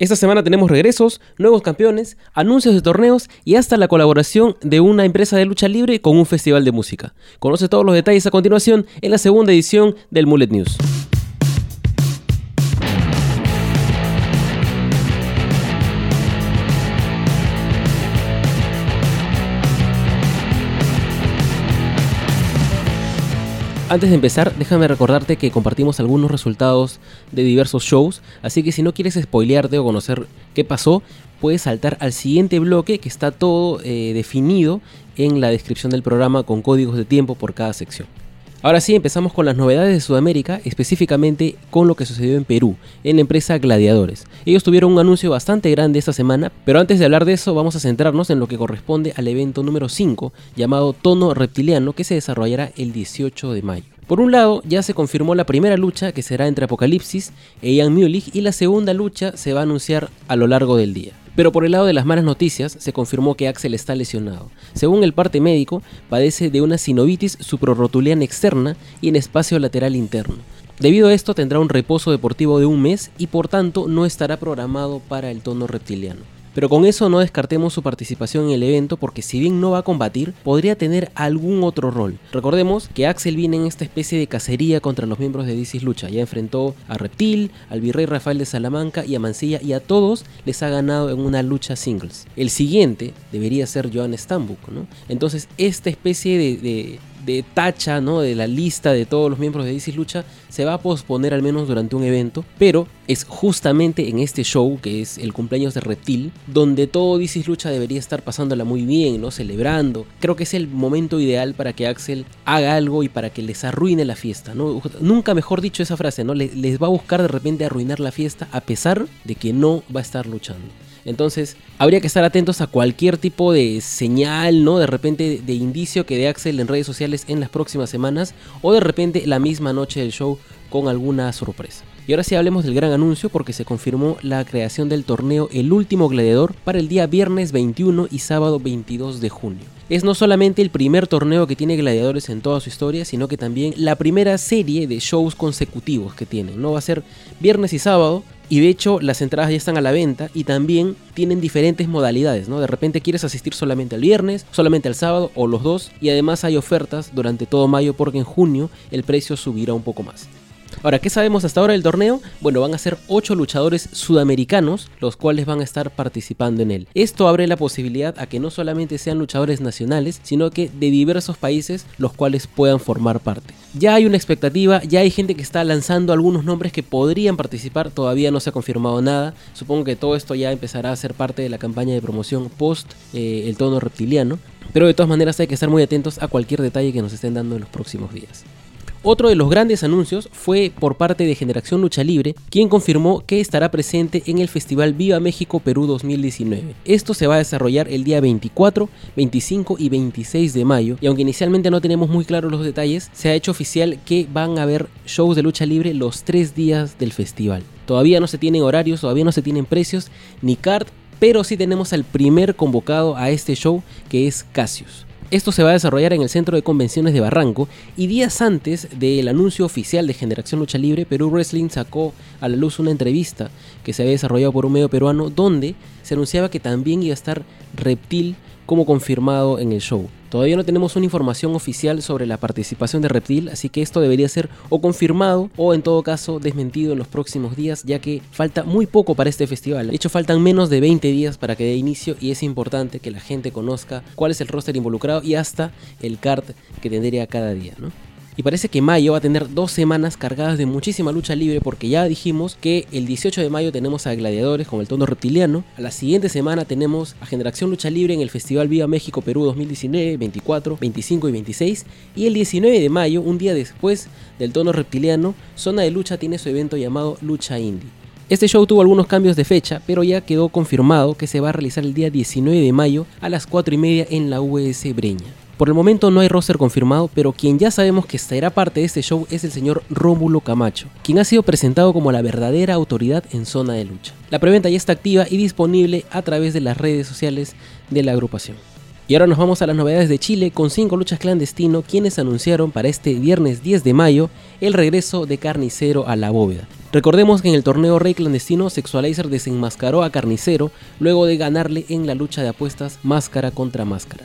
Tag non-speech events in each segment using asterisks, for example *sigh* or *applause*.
Esta semana tenemos regresos, nuevos campeones, anuncios de torneos y hasta la colaboración de una empresa de lucha libre con un festival de música. Conoce todos los detalles a continuación en la segunda edición del Mullet News. Antes de empezar, déjame recordarte que compartimos algunos resultados de diversos shows, así que si no quieres spoilearte o conocer qué pasó, puedes saltar al siguiente bloque que está todo eh, definido en la descripción del programa con códigos de tiempo por cada sección. Ahora sí, empezamos con las novedades de Sudamérica, específicamente con lo que sucedió en Perú, en la empresa Gladiadores. Ellos tuvieron un anuncio bastante grande esta semana, pero antes de hablar de eso vamos a centrarnos en lo que corresponde al evento número 5, llamado Tono Reptiliano, que se desarrollará el 18 de mayo. Por un lado, ya se confirmó la primera lucha que será entre Apocalipsis e Ian Mulich y la segunda lucha se va a anunciar a lo largo del día. Pero por el lado de las malas noticias, se confirmó que Axel está lesionado. Según el parte médico, padece de una sinovitis suprarrotuliana externa y en espacio lateral interno. Debido a esto tendrá un reposo deportivo de un mes y por tanto no estará programado para el tono reptiliano. Pero con eso no descartemos su participación en el evento porque si bien no va a combatir, podría tener algún otro rol. Recordemos que Axel viene en esta especie de cacería contra los miembros de DC Lucha. Ya enfrentó a Reptil, al virrey Rafael de Salamanca y a Mancilla y a todos les ha ganado en una lucha singles. El siguiente debería ser Joan Stambuk, ¿no? Entonces esta especie de de tacha, ¿no? De la lista de todos los miembros de DC Lucha se va a posponer al menos durante un evento, pero es justamente en este show, que es el cumpleaños de Reptil, donde todo DC Lucha debería estar pasándola muy bien, ¿no? Celebrando. Creo que es el momento ideal para que Axel haga algo y para que les arruine la fiesta, ¿no? Nunca mejor dicho esa frase, ¿no? Les va a buscar de repente arruinar la fiesta a pesar de que no va a estar luchando. Entonces, habría que estar atentos a cualquier tipo de señal, ¿no? De repente de indicio que dé Axel en redes sociales en las próximas semanas o de repente la misma noche del show con alguna sorpresa. Y ahora sí hablemos del gran anuncio porque se confirmó la creación del torneo El Último Gladiador para el día viernes 21 y sábado 22 de junio. Es no solamente el primer torneo que tiene gladiadores en toda su historia, sino que también la primera serie de shows consecutivos que tienen. No va a ser viernes y sábado, y de hecho las entradas ya están a la venta y también tienen diferentes modalidades, ¿no? De repente quieres asistir solamente el viernes, solamente el sábado o los dos y además hay ofertas durante todo mayo porque en junio el precio subirá un poco más. Ahora, ¿qué sabemos hasta ahora del torneo? Bueno, van a ser 8 luchadores sudamericanos los cuales van a estar participando en él. Esto abre la posibilidad a que no solamente sean luchadores nacionales, sino que de diversos países los cuales puedan formar parte. Ya hay una expectativa, ya hay gente que está lanzando algunos nombres que podrían participar, todavía no se ha confirmado nada. Supongo que todo esto ya empezará a ser parte de la campaña de promoción post eh, el tono reptiliano. Pero de todas maneras hay que estar muy atentos a cualquier detalle que nos estén dando en los próximos días. Otro de los grandes anuncios fue por parte de Generación Lucha Libre, quien confirmó que estará presente en el Festival Viva México Perú 2019. Esto se va a desarrollar el día 24, 25 y 26 de mayo, y aunque inicialmente no tenemos muy claros los detalles, se ha hecho oficial que van a haber shows de lucha libre los tres días del festival. Todavía no se tienen horarios, todavía no se tienen precios ni card, pero sí tenemos al primer convocado a este show que es Cassius. Esto se va a desarrollar en el Centro de Convenciones de Barranco y días antes del anuncio oficial de Generación Lucha Libre, Perú Wrestling sacó a la luz una entrevista que se había desarrollado por un medio peruano donde se anunciaba que también iba a estar Reptil como confirmado en el show. Todavía no tenemos una información oficial sobre la participación de Reptil, así que esto debería ser o confirmado o en todo caso desmentido en los próximos días, ya que falta muy poco para este festival. De hecho, faltan menos de 20 días para que dé inicio y es importante que la gente conozca cuál es el roster involucrado y hasta el card que tendría cada día, ¿no? Y parece que mayo va a tener dos semanas cargadas de muchísima lucha libre porque ya dijimos que el 18 de mayo tenemos a Gladiadores con el tono reptiliano. A la siguiente semana tenemos a Generación Lucha Libre en el Festival Viva México Perú 2019, 24, 25 y 26. Y el 19 de mayo, un día después del tono reptiliano, Zona de Lucha tiene su evento llamado Lucha Indie. Este show tuvo algunos cambios de fecha, pero ya quedó confirmado que se va a realizar el día 19 de mayo a las 4 y media en la US Breña. Por el momento no hay roster confirmado, pero quien ya sabemos que estará parte de este show es el señor Rómulo Camacho, quien ha sido presentado como la verdadera autoridad en zona de lucha. La preventa ya está activa y disponible a través de las redes sociales de la agrupación. Y ahora nos vamos a las novedades de Chile con 5 luchas clandestino quienes anunciaron para este viernes 10 de mayo el regreso de Carnicero a la bóveda. Recordemos que en el torneo Rey Clandestino, Sexualizer desenmascaró a Carnicero luego de ganarle en la lucha de apuestas máscara contra máscara.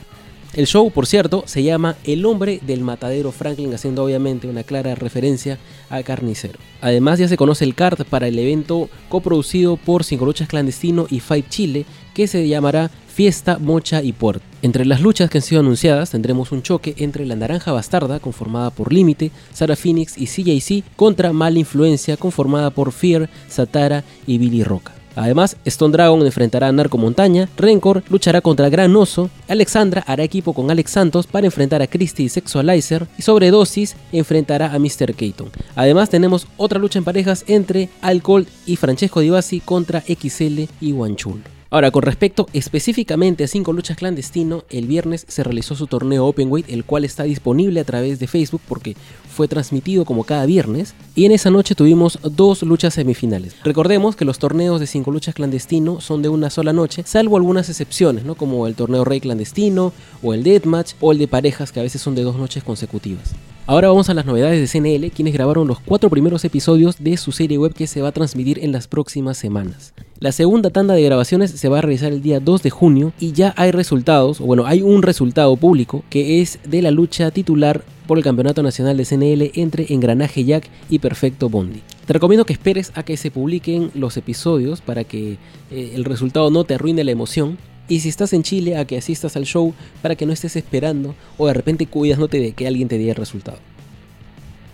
El show, por cierto, se llama El hombre del matadero Franklin, haciendo obviamente una clara referencia a Carnicero. Además ya se conoce el card para el evento coproducido por Cinco Luchas Clandestino y Fight Chile, que se llamará Fiesta, Mocha y Puerto. Entre las luchas que han sido anunciadas tendremos un choque entre la Naranja Bastarda, conformada por Límite, Sara Phoenix y CJC, contra Mala Influencia, conformada por Fear, Satara y Billy Roca. Además, Stone Dragon enfrentará a Narco Montaña, Rencor luchará contra Gran Oso, Alexandra hará equipo con Alex Santos para enfrentar a Christy y Sexualizer, y Sobredosis enfrentará a Mr. Keaton. Además, tenemos otra lucha en parejas entre Alcohol y Francesco Divasi contra XL y Wanchul. Ahora, con respecto específicamente a 5 luchas clandestino, el viernes se realizó su torneo Openweight, el cual está disponible a través de Facebook porque fue transmitido como cada viernes. Y en esa noche tuvimos dos luchas semifinales. Recordemos que los torneos de 5 luchas clandestino son de una sola noche, salvo algunas excepciones, ¿no? como el torneo Rey clandestino, o el Deathmatch, o el de parejas, que a veces son de dos noches consecutivas. Ahora vamos a las novedades de CNL, quienes grabaron los cuatro primeros episodios de su serie web que se va a transmitir en las próximas semanas. La segunda tanda de grabaciones se va a realizar el día 2 de junio y ya hay resultados, o bueno, hay un resultado público que es de la lucha titular por el Campeonato Nacional de CNL entre Engranaje Jack y Perfecto Bondi. Te recomiendo que esperes a que se publiquen los episodios para que eh, el resultado no te arruine la emoción y si estás en Chile, a que asistas al show para que no estés esperando o de repente cuidándote de que alguien te diga el resultado.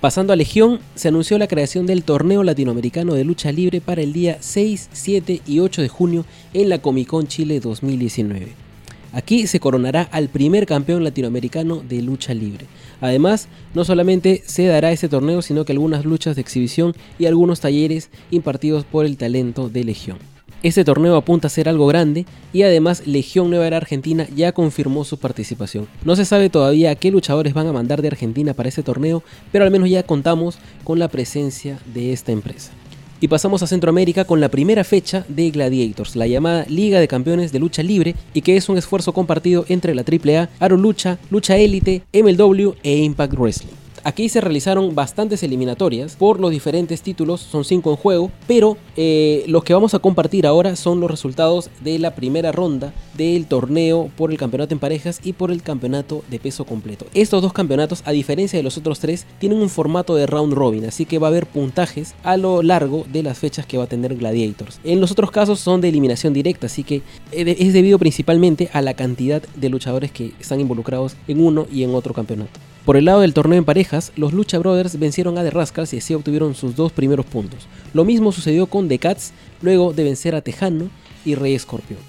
Pasando a Legión, se anunció la creación del Torneo Latinoamericano de Lucha Libre para el día 6, 7 y 8 de junio en la Comic Con Chile 2019. Aquí se coronará al primer campeón latinoamericano de lucha libre. Además, no solamente se dará este torneo, sino que algunas luchas de exhibición y algunos talleres impartidos por el talento de Legión. Este torneo apunta a ser algo grande y además Legión Nueva Era Argentina ya confirmó su participación. No se sabe todavía qué luchadores van a mandar de Argentina para este torneo, pero al menos ya contamos con la presencia de esta empresa. Y pasamos a Centroamérica con la primera fecha de Gladiators, la llamada Liga de Campeones de Lucha Libre, y que es un esfuerzo compartido entre la AAA, Aro Lucha, Lucha Élite, MLW e Impact Wrestling. Aquí se realizaron bastantes eliminatorias por los diferentes títulos, son cinco en juego, pero eh, los que vamos a compartir ahora son los resultados de la primera ronda del torneo por el campeonato en parejas y por el campeonato de peso completo. Estos dos campeonatos, a diferencia de los otros tres, tienen un formato de round robin, así que va a haber puntajes a lo largo de las fechas que va a tener Gladiators. En los otros casos son de eliminación directa, así que eh, es debido principalmente a la cantidad de luchadores que están involucrados en uno y en otro campeonato. Por el lado del torneo en parejas, los Lucha Brothers vencieron a The Rascals y así obtuvieron sus dos primeros puntos. Lo mismo sucedió con The Cats luego de vencer a Tejano y Rey Escorpión.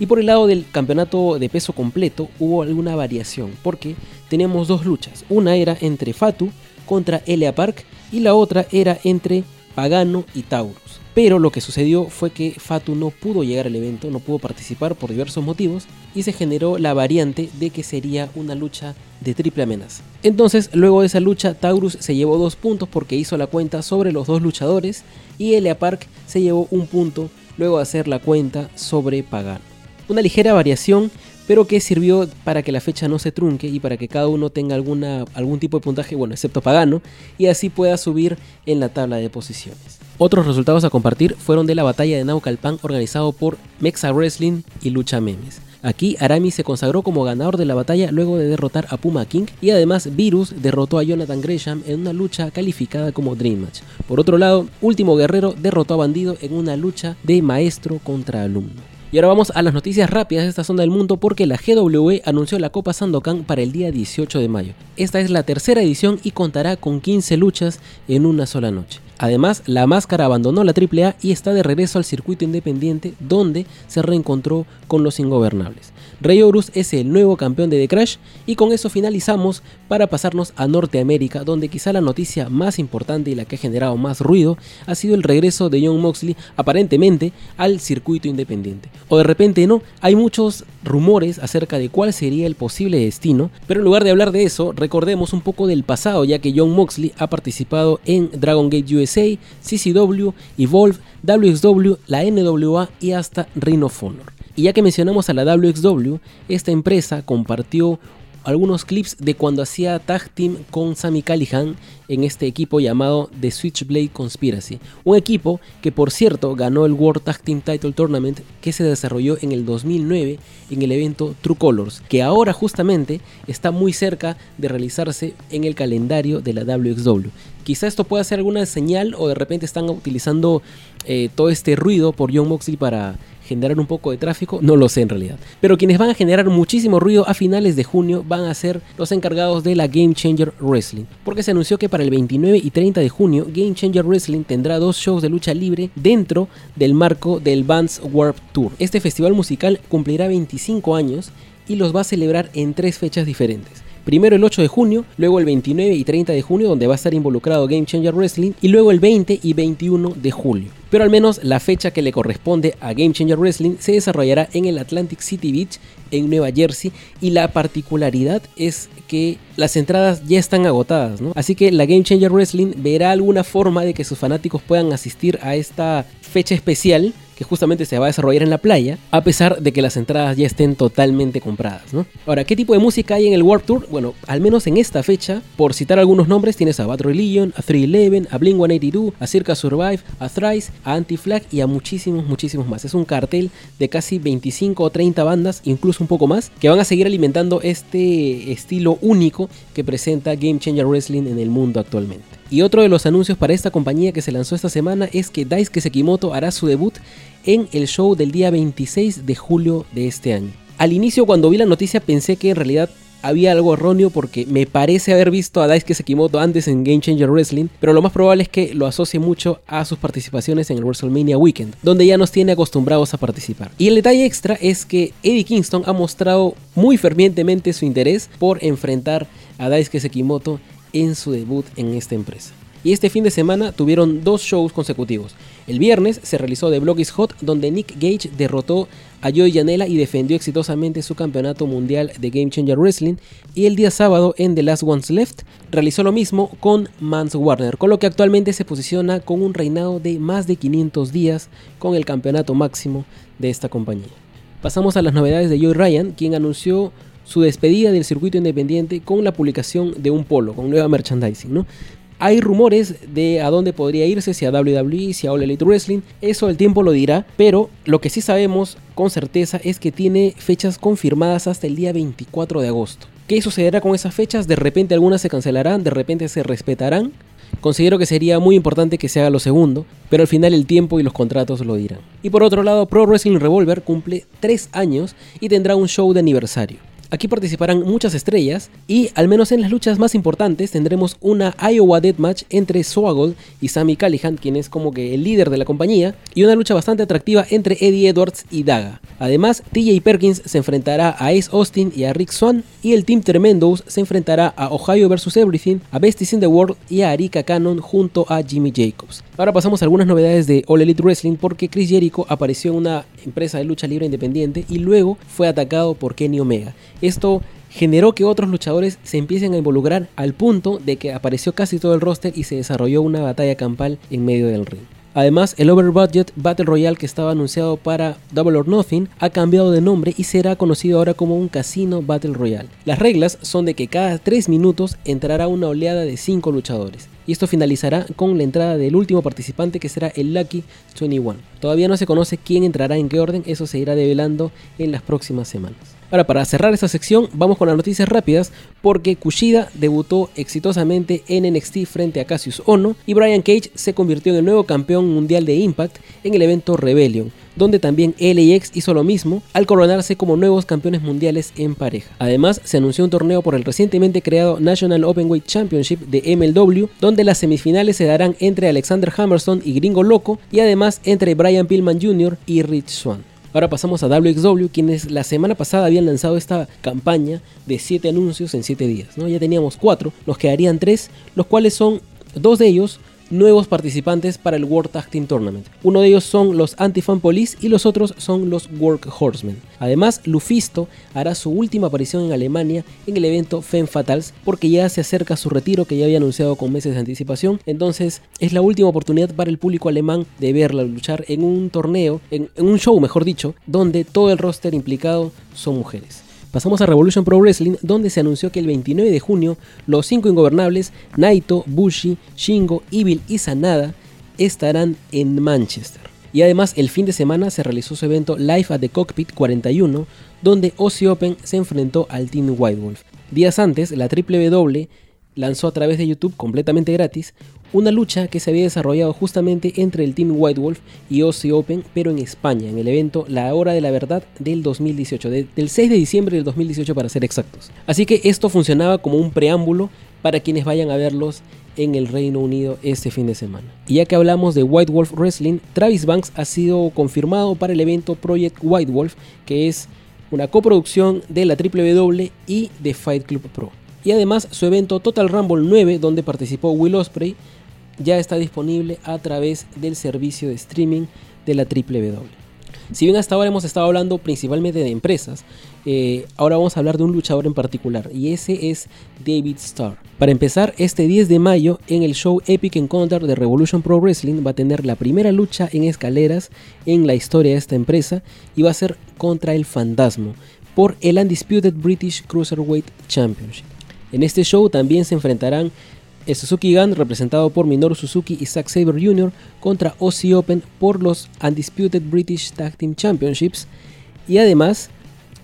Y por el lado del campeonato de peso completo hubo alguna variación, porque teníamos dos luchas. Una era entre Fatu contra Elia Park y la otra era entre Pagano y Taurus. Pero lo que sucedió fue que Fatu no pudo llegar al evento, no pudo participar por diversos motivos y se generó la variante de que sería una lucha de triple amenaza. Entonces, luego de esa lucha, Taurus se llevó dos puntos porque hizo la cuenta sobre los dos luchadores y Elia Park se llevó un punto luego de hacer la cuenta sobre Pagano. Una ligera variación, pero que sirvió para que la fecha no se trunque y para que cada uno tenga alguna, algún tipo de puntaje, bueno, excepto Pagano, y así pueda subir en la tabla de posiciones. Otros resultados a compartir fueron de la batalla de Naucalpan organizado por Mexa Wrestling y Lucha Memes. Aquí Arami se consagró como ganador de la batalla luego de derrotar a Puma King y además Virus derrotó a Jonathan Gresham en una lucha calificada como Dream Match. Por otro lado, Último Guerrero derrotó a Bandido en una lucha de maestro contra alumno. Y ahora vamos a las noticias rápidas de esta zona del mundo porque la GWE anunció la Copa Sandokan para el día 18 de mayo. Esta es la tercera edición y contará con 15 luchas en una sola noche. Además, la máscara abandonó la AAA y está de regreso al circuito independiente donde se reencontró con los ingobernables. Rey Horus es el nuevo campeón de The Crash y con eso finalizamos para pasarnos a Norteamérica donde quizá la noticia más importante y la que ha generado más ruido ha sido el regreso de John Moxley aparentemente al circuito independiente. O de repente no, hay muchos rumores acerca de cuál sería el posible destino, pero en lugar de hablar de eso, recordemos un poco del pasado ya que John Moxley ha participado en Dragon Gate USA, CCW, Evolve, WXW, la NWA y hasta Ring of Honor. Y ya que mencionamos a la WXW, esta empresa compartió algunos clips de cuando hacía tag team con Sammy Callihan en este equipo llamado The Switchblade Conspiracy. Un equipo que por cierto ganó el World Tag Team Title Tournament que se desarrolló en el 2009 en el evento True Colors, que ahora justamente está muy cerca de realizarse en el calendario de la WXW. Quizá esto pueda ser alguna señal o de repente están utilizando eh, todo este ruido por John Moxley para generar un poco de tráfico, no lo sé en realidad. Pero quienes van a generar muchísimo ruido a finales de junio van a ser los encargados de la Game Changer Wrestling, porque se anunció que para el 29 y 30 de junio Game Changer Wrestling tendrá dos shows de lucha libre dentro del marco del Vans Warp Tour. Este festival musical cumplirá 25 años y los va a celebrar en tres fechas diferentes. Primero el 8 de junio, luego el 29 y 30 de junio donde va a estar involucrado Game Changer Wrestling y luego el 20 y 21 de julio. Pero al menos la fecha que le corresponde a Game Changer Wrestling se desarrollará en el Atlantic City Beach en Nueva Jersey y la particularidad es que las entradas ya están agotadas, ¿no? Así que la Game Changer Wrestling verá alguna forma de que sus fanáticos puedan asistir a esta fecha especial que justamente se va a desarrollar en la playa, a pesar de que las entradas ya estén totalmente compradas. ¿no? Ahora, ¿qué tipo de música hay en el Warp Tour? Bueno, al menos en esta fecha, por citar algunos nombres, tienes a Bad Religion, a 311, a Blink 182, a Circa Survive, a Thrice, a Anti-Flag y a muchísimos, muchísimos más. Es un cartel de casi 25 o 30 bandas, incluso un poco más, que van a seguir alimentando este estilo único que presenta Game Changer Wrestling en el mundo actualmente. Y otro de los anuncios para esta compañía que se lanzó esta semana es que Daisuke Sekimoto hará su debut en el show del día 26 de julio de este año. Al inicio cuando vi la noticia pensé que en realidad había algo erróneo porque me parece haber visto a Daisuke Sekimoto antes en Game Changer Wrestling, pero lo más probable es que lo asocie mucho a sus participaciones en el WrestleMania Weekend, donde ya nos tiene acostumbrados a participar. Y el detalle extra es que Eddie Kingston ha mostrado muy fervientemente su interés por enfrentar a Daisuke Sekimoto en su debut en esta empresa. Y este fin de semana tuvieron dos shows consecutivos. El viernes se realizó The Block is Hot, donde Nick Gage derrotó a Joey Janela y defendió exitosamente su campeonato mundial de Game Changer Wrestling. Y el día sábado en The Last Ones Left realizó lo mismo con Mans Warner, con lo que actualmente se posiciona con un reinado de más de 500 días con el campeonato máximo de esta compañía. Pasamos a las novedades de Joey Ryan, quien anunció su despedida del circuito independiente con la publicación de un polo, con nueva merchandising. ¿no? Hay rumores de a dónde podría irse, si a WWE, si a All Elite Wrestling, eso el tiempo lo dirá, pero lo que sí sabemos con certeza es que tiene fechas confirmadas hasta el día 24 de agosto. ¿Qué sucederá con esas fechas? De repente algunas se cancelarán, de repente se respetarán. Considero que sería muy importante que se haga lo segundo, pero al final el tiempo y los contratos lo dirán. Y por otro lado, Pro Wrestling Revolver cumple 3 años y tendrá un show de aniversario. Aquí participarán muchas estrellas y al menos en las luchas más importantes tendremos una Iowa Deathmatch entre Swaggle y Sammy Callihan, quien es como que el líder de la compañía, y una lucha bastante atractiva entre Eddie Edwards y Daga. Además, TJ Perkins se enfrentará a Ace Austin y a Rick Swan, y el Team Tremendos se enfrentará a Ohio vs Everything, a Besties in the World y a Arika Cannon junto a Jimmy Jacobs. Ahora pasamos a algunas novedades de All Elite Wrestling porque Chris Jericho apareció en una empresa de lucha libre independiente y luego fue atacado por Kenny Omega. Esto generó que otros luchadores se empiecen a involucrar al punto de que apareció casi todo el roster y se desarrolló una batalla campal en medio del ring. Además, el Over Budget Battle Royale que estaba anunciado para Double or Nothing ha cambiado de nombre y será conocido ahora como un Casino Battle Royale. Las reglas son de que cada 3 minutos entrará una oleada de 5 luchadores. Y esto finalizará con la entrada del último participante que será el Lucky 21. Todavía no se conoce quién entrará en qué orden, eso se irá develando en las próximas semanas. Ahora, para cerrar esta sección, vamos con las noticias rápidas, porque Kushida debutó exitosamente en NXT frente a Cassius Ono y Brian Cage se convirtió en el nuevo campeón mundial de Impact en el evento Rebellion, donde también LAX hizo lo mismo al coronarse como nuevos campeones mundiales en pareja. Además, se anunció un torneo por el recientemente creado National Openweight Championship de MLW, donde las semifinales se darán entre Alexander Hammerstone y Gringo Loco, y además entre Brian Pillman Jr. y Rich Swan. Ahora pasamos a WXW, quienes la semana pasada habían lanzado esta campaña de 7 anuncios en 7 días. Ya teníamos 4, nos quedarían 3, los cuales son dos de ellos nuevos participantes para el World Tag Team Tournament. Uno de ellos son los Anti-Fan Police y los otros son los Work Horsemen. Además, Lufisto hará su última aparición en Alemania en el evento Femme Fatals porque ya se acerca su retiro que ya había anunciado con meses de anticipación. Entonces, es la última oportunidad para el público alemán de verla luchar en un torneo, en un show, mejor dicho, donde todo el roster implicado son mujeres. Pasamos a Revolution Pro Wrestling, donde se anunció que el 29 de junio los cinco ingobernables, Naito, Bushi, Shingo, Evil y Sanada, estarán en Manchester. Y además el fin de semana se realizó su evento Live at the Cockpit 41, donde Aussie Open se enfrentó al Team White Wolf. Días antes, la WWE lanzó a través de YouTube completamente gratis una lucha que se había desarrollado justamente entre el Team White Wolf y Aussie Open, pero en España, en el evento La Hora de la Verdad del 2018, del 6 de diciembre del 2018 para ser exactos. Así que esto funcionaba como un preámbulo para quienes vayan a verlos en el Reino Unido este fin de semana. Y ya que hablamos de White Wolf Wrestling, Travis Banks ha sido confirmado para el evento Project White Wolf, que es una coproducción de la WWE y de Fight Club Pro. Y además su evento Total Rumble 9, donde participó Will Osprey, ya está disponible a través del servicio de streaming de la WWE. Si bien hasta ahora hemos estado hablando principalmente de empresas, eh, ahora vamos a hablar de un luchador en particular y ese es David Starr. Para empezar, este 10 de mayo en el show Epic Encounter de Revolution Pro Wrestling va a tener la primera lucha en escaleras en la historia de esta empresa y va a ser contra el Fantasma por el Undisputed British Cruiserweight Championship. En este show también se enfrentarán Suzuki Gun, representado por Minoru Suzuki y Zack Saber Jr., contra Aussie Open por los Undisputed British Tag Team Championships. Y además,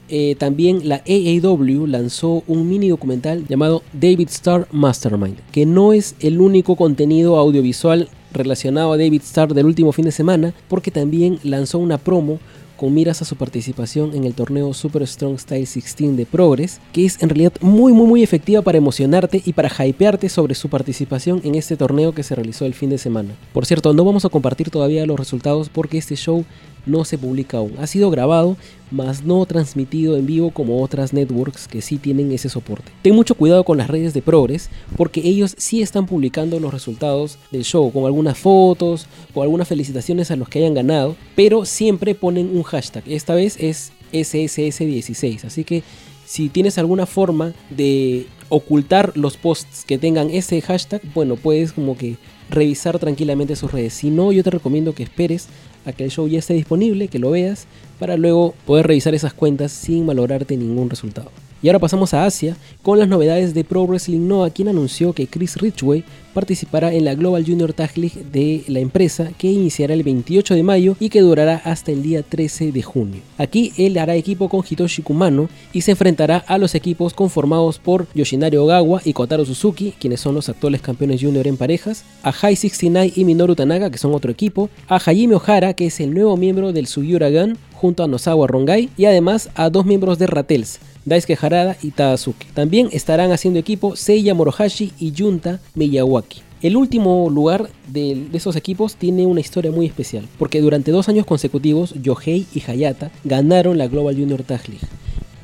eh, también la AAW lanzó un mini documental llamado David Starr Mastermind, que no es el único contenido audiovisual relacionado a David Starr del último fin de semana, porque también lanzó una promo con miras a su participación en el torneo Super Strong Style 16 de Progress, que es en realidad muy muy muy efectiva para emocionarte y para hypearte sobre su participación en este torneo que se realizó el fin de semana. Por cierto, no vamos a compartir todavía los resultados porque este show no se publica aún. Ha sido grabado, mas no transmitido en vivo como otras networks que sí tienen ese soporte. Ten mucho cuidado con las redes de Progress porque ellos sí están publicando los resultados del show con algunas fotos o algunas felicitaciones a los que hayan ganado, pero siempre ponen un hashtag. Esta vez es SSS16, así que si tienes alguna forma de ocultar los posts que tengan ese hashtag, bueno, puedes como que revisar tranquilamente sus redes. Si no, yo te recomiendo que esperes a que el show ya esté disponible, que lo veas, para luego poder revisar esas cuentas sin malograrte ningún resultado. Y ahora pasamos a Asia con las novedades de Pro Wrestling Noah, quien anunció que Chris Ridgway participará en la Global Junior Tag League de la empresa que iniciará el 28 de mayo y que durará hasta el día 13 de junio. Aquí él hará equipo con Hitoshi Kumano y se enfrentará a los equipos conformados por Yoshinari Ogawa y Kotaro Suzuki, quienes son los actuales campeones junior en parejas, a High 69 y Minoru Tanaga, que son otro equipo, a Hajime Ohara, que es el nuevo miembro del Sugiura Gun, junto a Nosawa Rongai, y además a dos miembros de Ratels, Daisuke Harada y Tadazuki. También estarán haciendo equipo Seiya Morohashi y Junta Miyawaki. El último lugar de, esos equipos tiene una historia muy especial, porque durante dos años consecutivos Yohei y Hayata ganaron la Global Junior Tag League.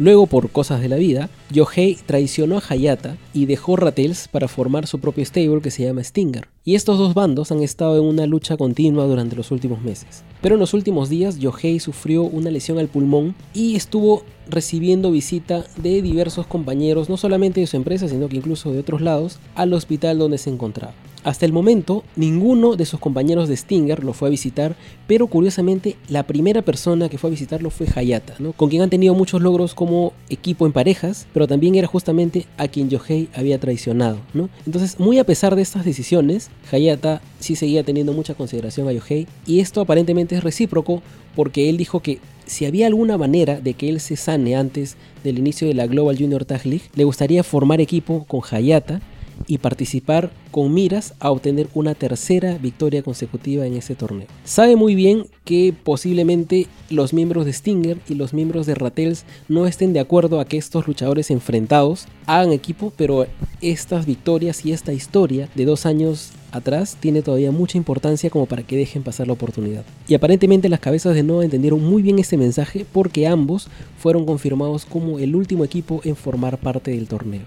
Luego, por cosas de la vida, Yohei traicionó a Hayata y dejó Rattles para formar su propio stable que se llama Stinger. Y estos dos bandos han estado en una lucha continua durante los últimos meses. Pero en los últimos días, Yohei sufrió una lesión al pulmón y estuvo recibiendo visita de diversos compañeros, no solamente de su empresa, sino que incluso de otros lados, al hospital donde se encontraba. Hasta el momento, ninguno de sus compañeros de Stinger lo fue a visitar, pero curiosamente la primera persona que fue a visitarlo fue Hayata, ¿no? con quien han tenido muchos logros como equipo en parejas, pero también era justamente a quien Yohei había traicionado. ¿no? Entonces, muy a pesar de estas decisiones, Hayata sí seguía teniendo mucha consideración a Yohei, y esto aparentemente es recíproco porque él dijo que si había alguna manera de que él se sane antes del inicio de la Global Junior Tag League, le gustaría formar equipo con Hayata y participar con miras a obtener una tercera victoria consecutiva en ese torneo. Sabe muy bien que posiblemente los miembros de Stinger y los miembros de Rattles no estén de acuerdo a que estos luchadores enfrentados hagan equipo, pero estas victorias y esta historia de dos años atrás tiene todavía mucha importancia como para que dejen pasar la oportunidad. Y aparentemente las cabezas de Noah entendieron muy bien este mensaje porque ambos fueron confirmados como el último equipo en formar parte del torneo.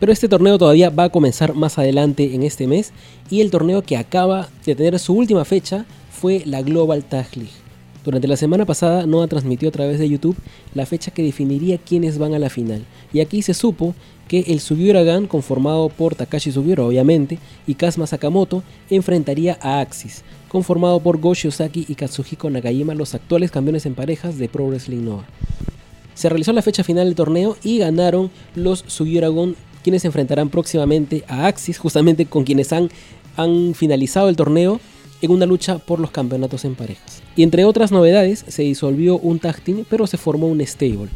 Pero este torneo todavía va a comenzar más adelante en este mes y el torneo que acaba de tener su última fecha fue la Global Tag League. Durante la semana pasada Noah transmitió a través de YouTube la fecha que definiría quiénes van a la final. Y aquí se supo que el Sugiura Gun, conformado por Takashi Sugiura obviamente, y Kazuma Sakamoto, enfrentaría a Axis, conformado por Goshi Ozaki y Katsuhiko Nagayama, los actuales campeones en parejas de Pro Wrestling Noah. Se realizó la fecha final del torneo y ganaron los Sugiuragon, quienes se enfrentarán próximamente a Axis, justamente con quienes han, han finalizado el torneo en una lucha por los campeonatos en parejas. Y entre otras novedades, se disolvió un tag team, pero se formó un stable,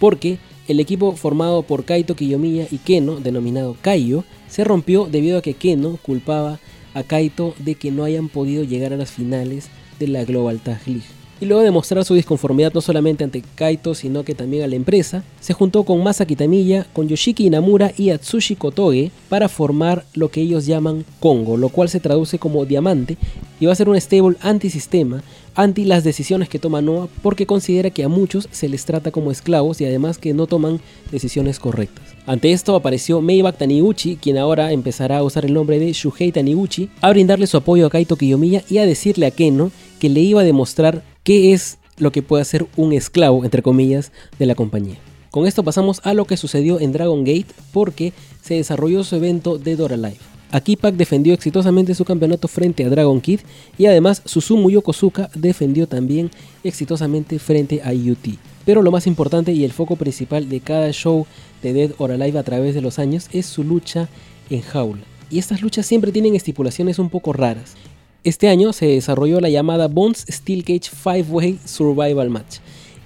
porque el equipo formado por Kaito Kiyomiya y Keno, denominado Kaiyo, se rompió debido a que Keno culpaba a Kaito de que no hayan podido llegar a las finales de la Global Tag League. Y luego de mostrar su disconformidad no solamente ante Kaito, sino que también a la empresa, se juntó con Masa Kitamiya, con Yoshiki Inamura y Atsushi Kotoge para formar lo que ellos llaman Kongo, lo cual se traduce como diamante y va a ser un stable antisistema anti las decisiones que toma Noah porque considera que a muchos se les trata como esclavos y además que no toman decisiones correctas. Ante esto apareció Maybach Taniguchi, quien ahora empezará a usar el nombre de Shuhei Taniguchi, a brindarle su apoyo a Kaito Kiyomiya y a decirle a Keno que le iba a demostrar qué es lo que puede hacer un esclavo, entre comillas, de la compañía. Con esto pasamos a lo que sucedió en Dragon Gate porque se desarrolló su evento de Dora Life. Aquí Pac defendió exitosamente su campeonato frente a Dragon Kid y además Susumu Yokosuka defendió también exitosamente frente a UT. Pero lo más importante y el foco principal de cada show de Dead or Alive a través de los años es su lucha en jaula. Y estas luchas siempre tienen estipulaciones un poco raras. Este año se desarrolló la llamada Bones Steel Cage 5-Way Survival Match.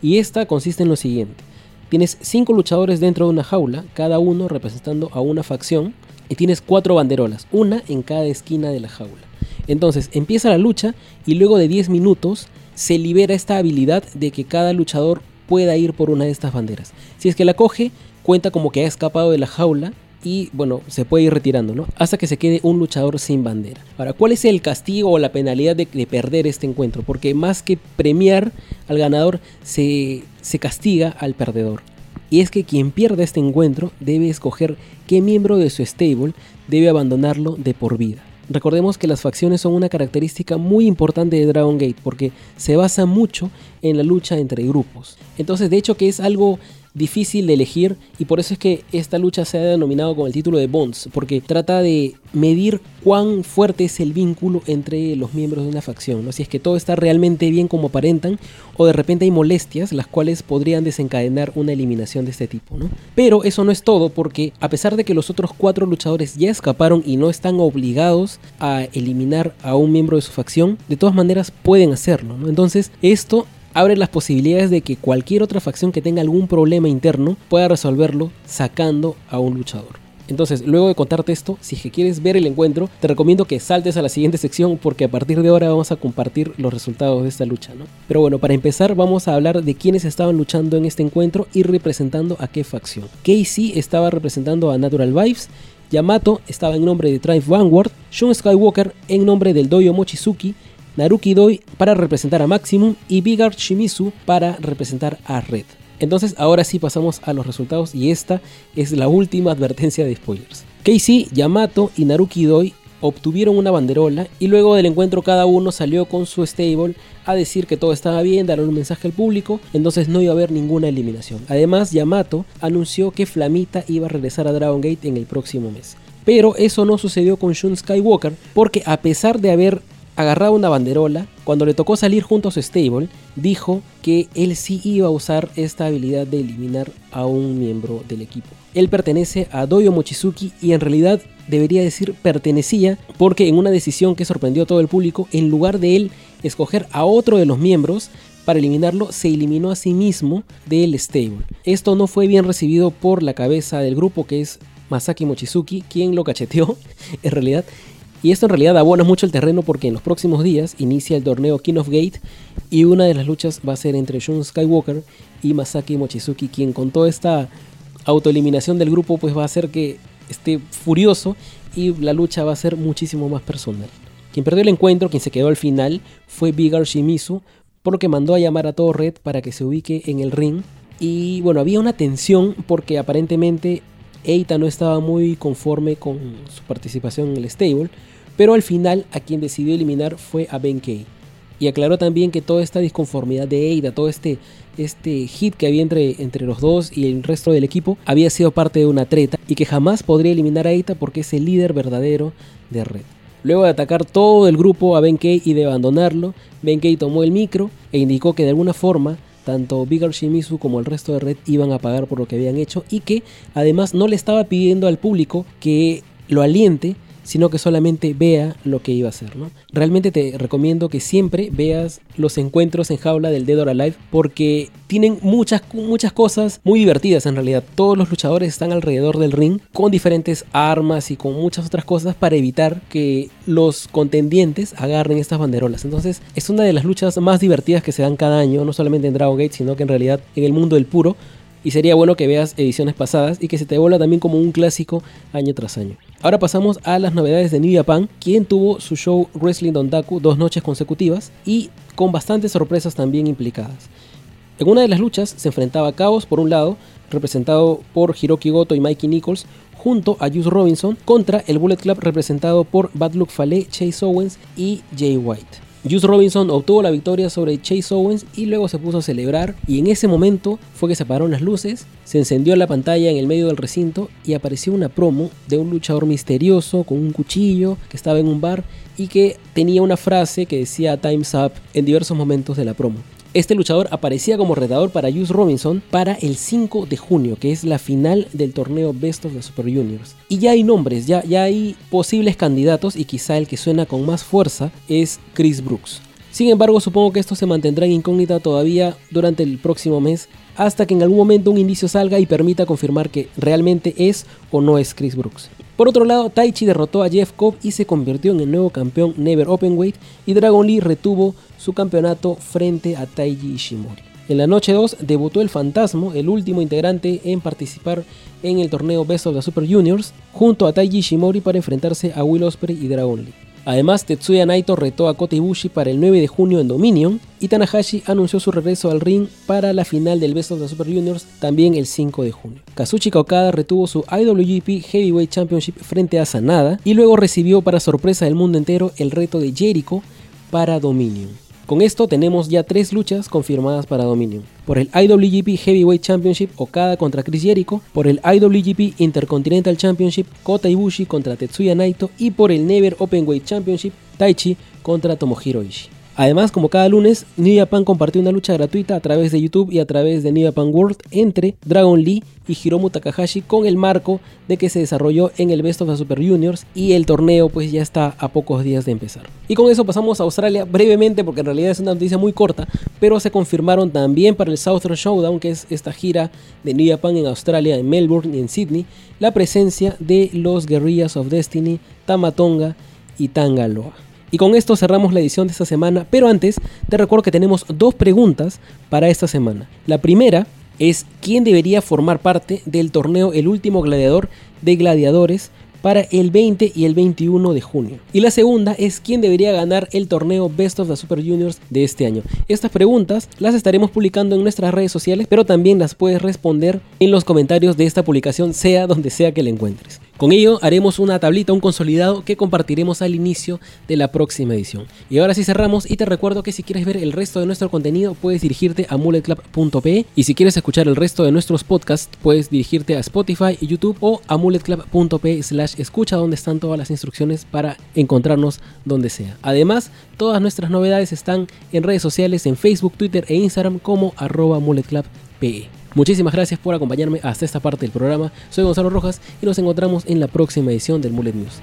Y esta consiste en lo siguiente. Tienes 5 luchadores dentro de una jaula, cada uno representando a una facción y tienes cuatro banderolas, una en cada esquina de la jaula. Entonces empieza la lucha y luego de 10 minutos se libera esta habilidad de que cada luchador pueda ir por una de estas banderas. Si es que la coge, cuenta como que ha escapado de la jaula y bueno, se puede ir retirando, ¿no? Hasta que se quede un luchador sin bandera. Ahora, ¿cuál es el castigo o la penalidad de, perder este encuentro? Porque más que premiar al ganador, se, se castiga al perdedor y es que quien pierde este encuentro debe escoger qué miembro de su stable debe abandonarlo de por vida. Recordemos que las facciones son una característica muy importante de Dragon Gate porque se basa mucho en la lucha entre grupos. Entonces, de hecho que es algo difícil de elegir y por eso es que esta lucha se ha denominado con el título de Bonds, porque trata de medir cuán fuerte es el vínculo entre los miembros de una facción, ¿no? si es que todo está realmente bien como aparentan o de repente hay molestias las cuales podrían desencadenar una eliminación de este tipo. ¿no? Pero eso no es todo porque a pesar de que los otros cuatro luchadores ya escaparon y no están obligados a eliminar a un miembro de su facción, de todas maneras pueden hacerlo. ¿no? Entonces esto abre las posibilidades de que cualquier otra facción que tenga algún problema interno pueda resolverlo sacando a un luchador. Entonces, luego de contarte esto, si que quieres ver el encuentro, te recomiendo que saltes a la siguiente sección porque a partir de ahora vamos a compartir los resultados de esta lucha, ¿no? Pero bueno, para empezar vamos a hablar de quiénes estaban luchando en este encuentro y representando a qué facción. Casey estaba representando a Natural Vibes, Yamato estaba en nombre de Triumph Vanguard, Shun Skywalker en nombre del Doyo Mochizuki, Naruki Doi para representar a Maximum y Bigard Shimizu para representar a Red. Entonces ahora sí pasamos a los resultados y esta es la última advertencia de spoilers. Casey, Yamato y Naruki Doi obtuvieron una banderola y luego del encuentro cada uno salió con su stable a decir que todo estaba bien, dar un mensaje al público, entonces no iba a haber ninguna eliminación. Además, Yamato anunció que Flamita iba a regresar a Dragon Gate en el próximo mes. Pero eso no sucedió con Shun Skywalker porque a pesar de haber agarraba una banderola, cuando le tocó salir junto a su stable, dijo que él sí iba a usar esta habilidad de eliminar a un miembro del equipo. Él pertenece a Doyo Mochizuki y en realidad debería decir pertenecía porque en una decisión que sorprendió a todo el público, en lugar de él escoger a otro de los miembros, para eliminarlo, se eliminó a sí mismo del stable. Esto no fue bien recibido por la cabeza del grupo que es Masaki Mochizuki, quien lo cacheteó *laughs* en realidad y esto en realidad abona mucho el terreno porque en los próximos días inicia el torneo King of Gate y una de las luchas va a ser entre Shun Skywalker y Masaki Mochizuki, quien con toda esta autoeliminación del grupo pues va a hacer que esté furioso y la lucha va a ser muchísimo más personal. Quien perdió el encuentro, quien se quedó al final, fue Bigar Shimizu, por lo que mandó a llamar a todo Red para que se ubique en el ring. Y bueno, había una tensión porque aparentemente Eita no estaba muy conforme con su participación en el stable, pero al final a quien decidió eliminar fue a Ben Kay. Y aclaró también que toda esta disconformidad de Eita, todo este, este hit que había entre, entre los dos y el resto del equipo, había sido parte de una treta y que jamás podría eliminar a Eita porque es el líder verdadero de Red. Luego de atacar todo el grupo a Ben Kay y de abandonarlo, Ben Kay tomó el micro e indicó que de alguna forma tanto Bigger Shimizu como el resto de Red iban a pagar por lo que habían hecho y que además no le estaba pidiendo al público que lo aliente, sino que solamente vea lo que iba a hacer. ¿no? Realmente te recomiendo que siempre veas los encuentros en jaula del Dead or Alive porque tienen muchas, muchas cosas muy divertidas en realidad. Todos los luchadores están alrededor del ring con diferentes armas y con muchas otras cosas para evitar que los contendientes agarren estas banderolas. Entonces es una de las luchas más divertidas que se dan cada año, no solamente en Dragon Gate, sino que en realidad en el mundo del puro y sería bueno que veas ediciones pasadas y que se te vuelva también como un clásico año tras año. Ahora pasamos a las novedades de New Japan, quien tuvo su show Wrestling Dondaku dos noches consecutivas y con bastantes sorpresas también implicadas. En una de las luchas se enfrentaba a Chaos por un lado, representado por Hiroki Goto y Mikey Nichols, junto a Juice Robinson, contra el Bullet Club representado por Bad Luck Fale, Chase Owens y Jay White. Juice Robinson obtuvo la victoria sobre Chase Owens y luego se puso a celebrar y en ese momento fue que se apagaron las luces, se encendió la pantalla en el medio del recinto y apareció una promo de un luchador misterioso con un cuchillo que estaba en un bar y que tenía una frase que decía Time's Up en diversos momentos de la promo. Este luchador aparecía como retador para Juice Robinson para el 5 de junio, que es la final del torneo Best of the Super Juniors. Y ya hay nombres, ya, ya hay posibles candidatos y quizá el que suena con más fuerza es Chris Brooks. Sin embargo, supongo que esto se mantendrá en incógnita todavía durante el próximo mes, hasta que en algún momento un indicio salga y permita confirmar que realmente es o no es Chris Brooks. Por otro lado, Taichi derrotó a Jeff Cobb y se convirtió en el nuevo campeón Never Openweight y Dragon Lee retuvo su campeonato frente a Taiji Ishimori. En la noche 2 debutó el Fantasma, el último integrante en participar en el torneo Best of the Super Juniors, junto a Taiji Ishimori para enfrentarse a Will Ospreay y Dragon Lee. Además, Tetsuya Naito retó a Kota Ibushi para el 9 de junio en Dominion y Tanahashi anunció su regreso al ring para la final del Best of the Super Juniors también el 5 de junio. Kazuchika Okada retuvo su IWGP Heavyweight Championship frente a Sanada y luego recibió para sorpresa del mundo entero el reto de Jericho para Dominion. Con esto tenemos ya tres luchas confirmadas para Dominion. Por el IWGP Heavyweight Championship Okada contra Chris Jericho, por el IWGP Intercontinental Championship Kota Ibushi contra Tetsuya Naito y por el Never Openweight Championship Taichi contra Tomohiro Ishii. Además, como cada lunes, New Japan compartió una lucha gratuita a través de YouTube y a través de New Japan World entre Dragon Lee y Hiromu Takahashi con el marco de que se desarrolló en el Best of the Super Juniors y el torneo pues ya está a pocos días de empezar. Y con eso pasamos a Australia brevemente porque en realidad es una noticia muy corta, pero se confirmaron también para el Southern Showdown, que es esta gira de New Japan en Australia, en Melbourne y en Sydney, la presencia de los Guerrillas of Destiny, Tamatonga y Tangaloa. Y con esto cerramos la edición de esta semana, pero antes te recuerdo que tenemos dos preguntas para esta semana. La primera es quién debería formar parte del torneo El Último Gladiador de Gladiadores para el 20 y el 21 de junio. Y la segunda es quién debería ganar el torneo Best of the Super Juniors de este año. Estas preguntas las estaremos publicando en nuestras redes sociales, pero también las puedes responder en los comentarios de esta publicación, sea donde sea que la encuentres. Con ello haremos una tablita, un consolidado que compartiremos al inicio de la próxima edición. Y ahora sí cerramos y te recuerdo que si quieres ver el resto de nuestro contenido puedes dirigirte a mulletclub.pe y si quieres escuchar el resto de nuestros podcasts puedes dirigirte a Spotify YouTube o a mulletclub.pe slash escucha donde están todas las instrucciones para encontrarnos donde sea. Además, todas nuestras novedades están en redes sociales en Facebook, Twitter e Instagram como arroba mulletclub.pe. Muchísimas gracias por acompañarme hasta esta parte del programa. Soy Gonzalo Rojas y nos encontramos en la próxima edición del Mullet News.